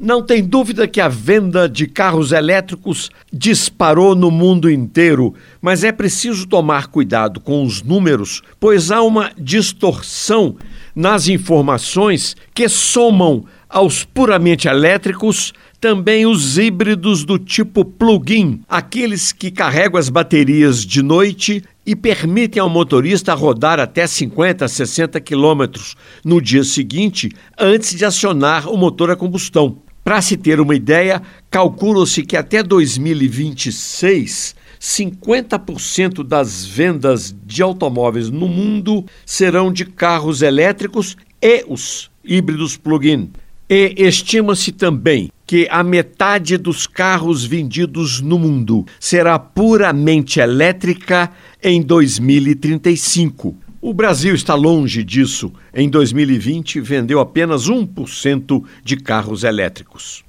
Não tem dúvida que a venda de carros elétricos disparou no mundo inteiro, mas é preciso tomar cuidado com os números, pois há uma distorção nas informações que somam aos puramente elétricos também os híbridos do tipo plug-in, aqueles que carregam as baterias de noite e permitem ao motorista rodar até 50, 60 quilômetros no dia seguinte antes de acionar o motor a combustão. Para se ter uma ideia, calcula-se que até 2026, 50% das vendas de automóveis no mundo serão de carros elétricos e os híbridos plug-in. E estima-se também que a metade dos carros vendidos no mundo será puramente elétrica em 2035. O Brasil está longe disso. Em 2020, vendeu apenas 1% de carros elétricos.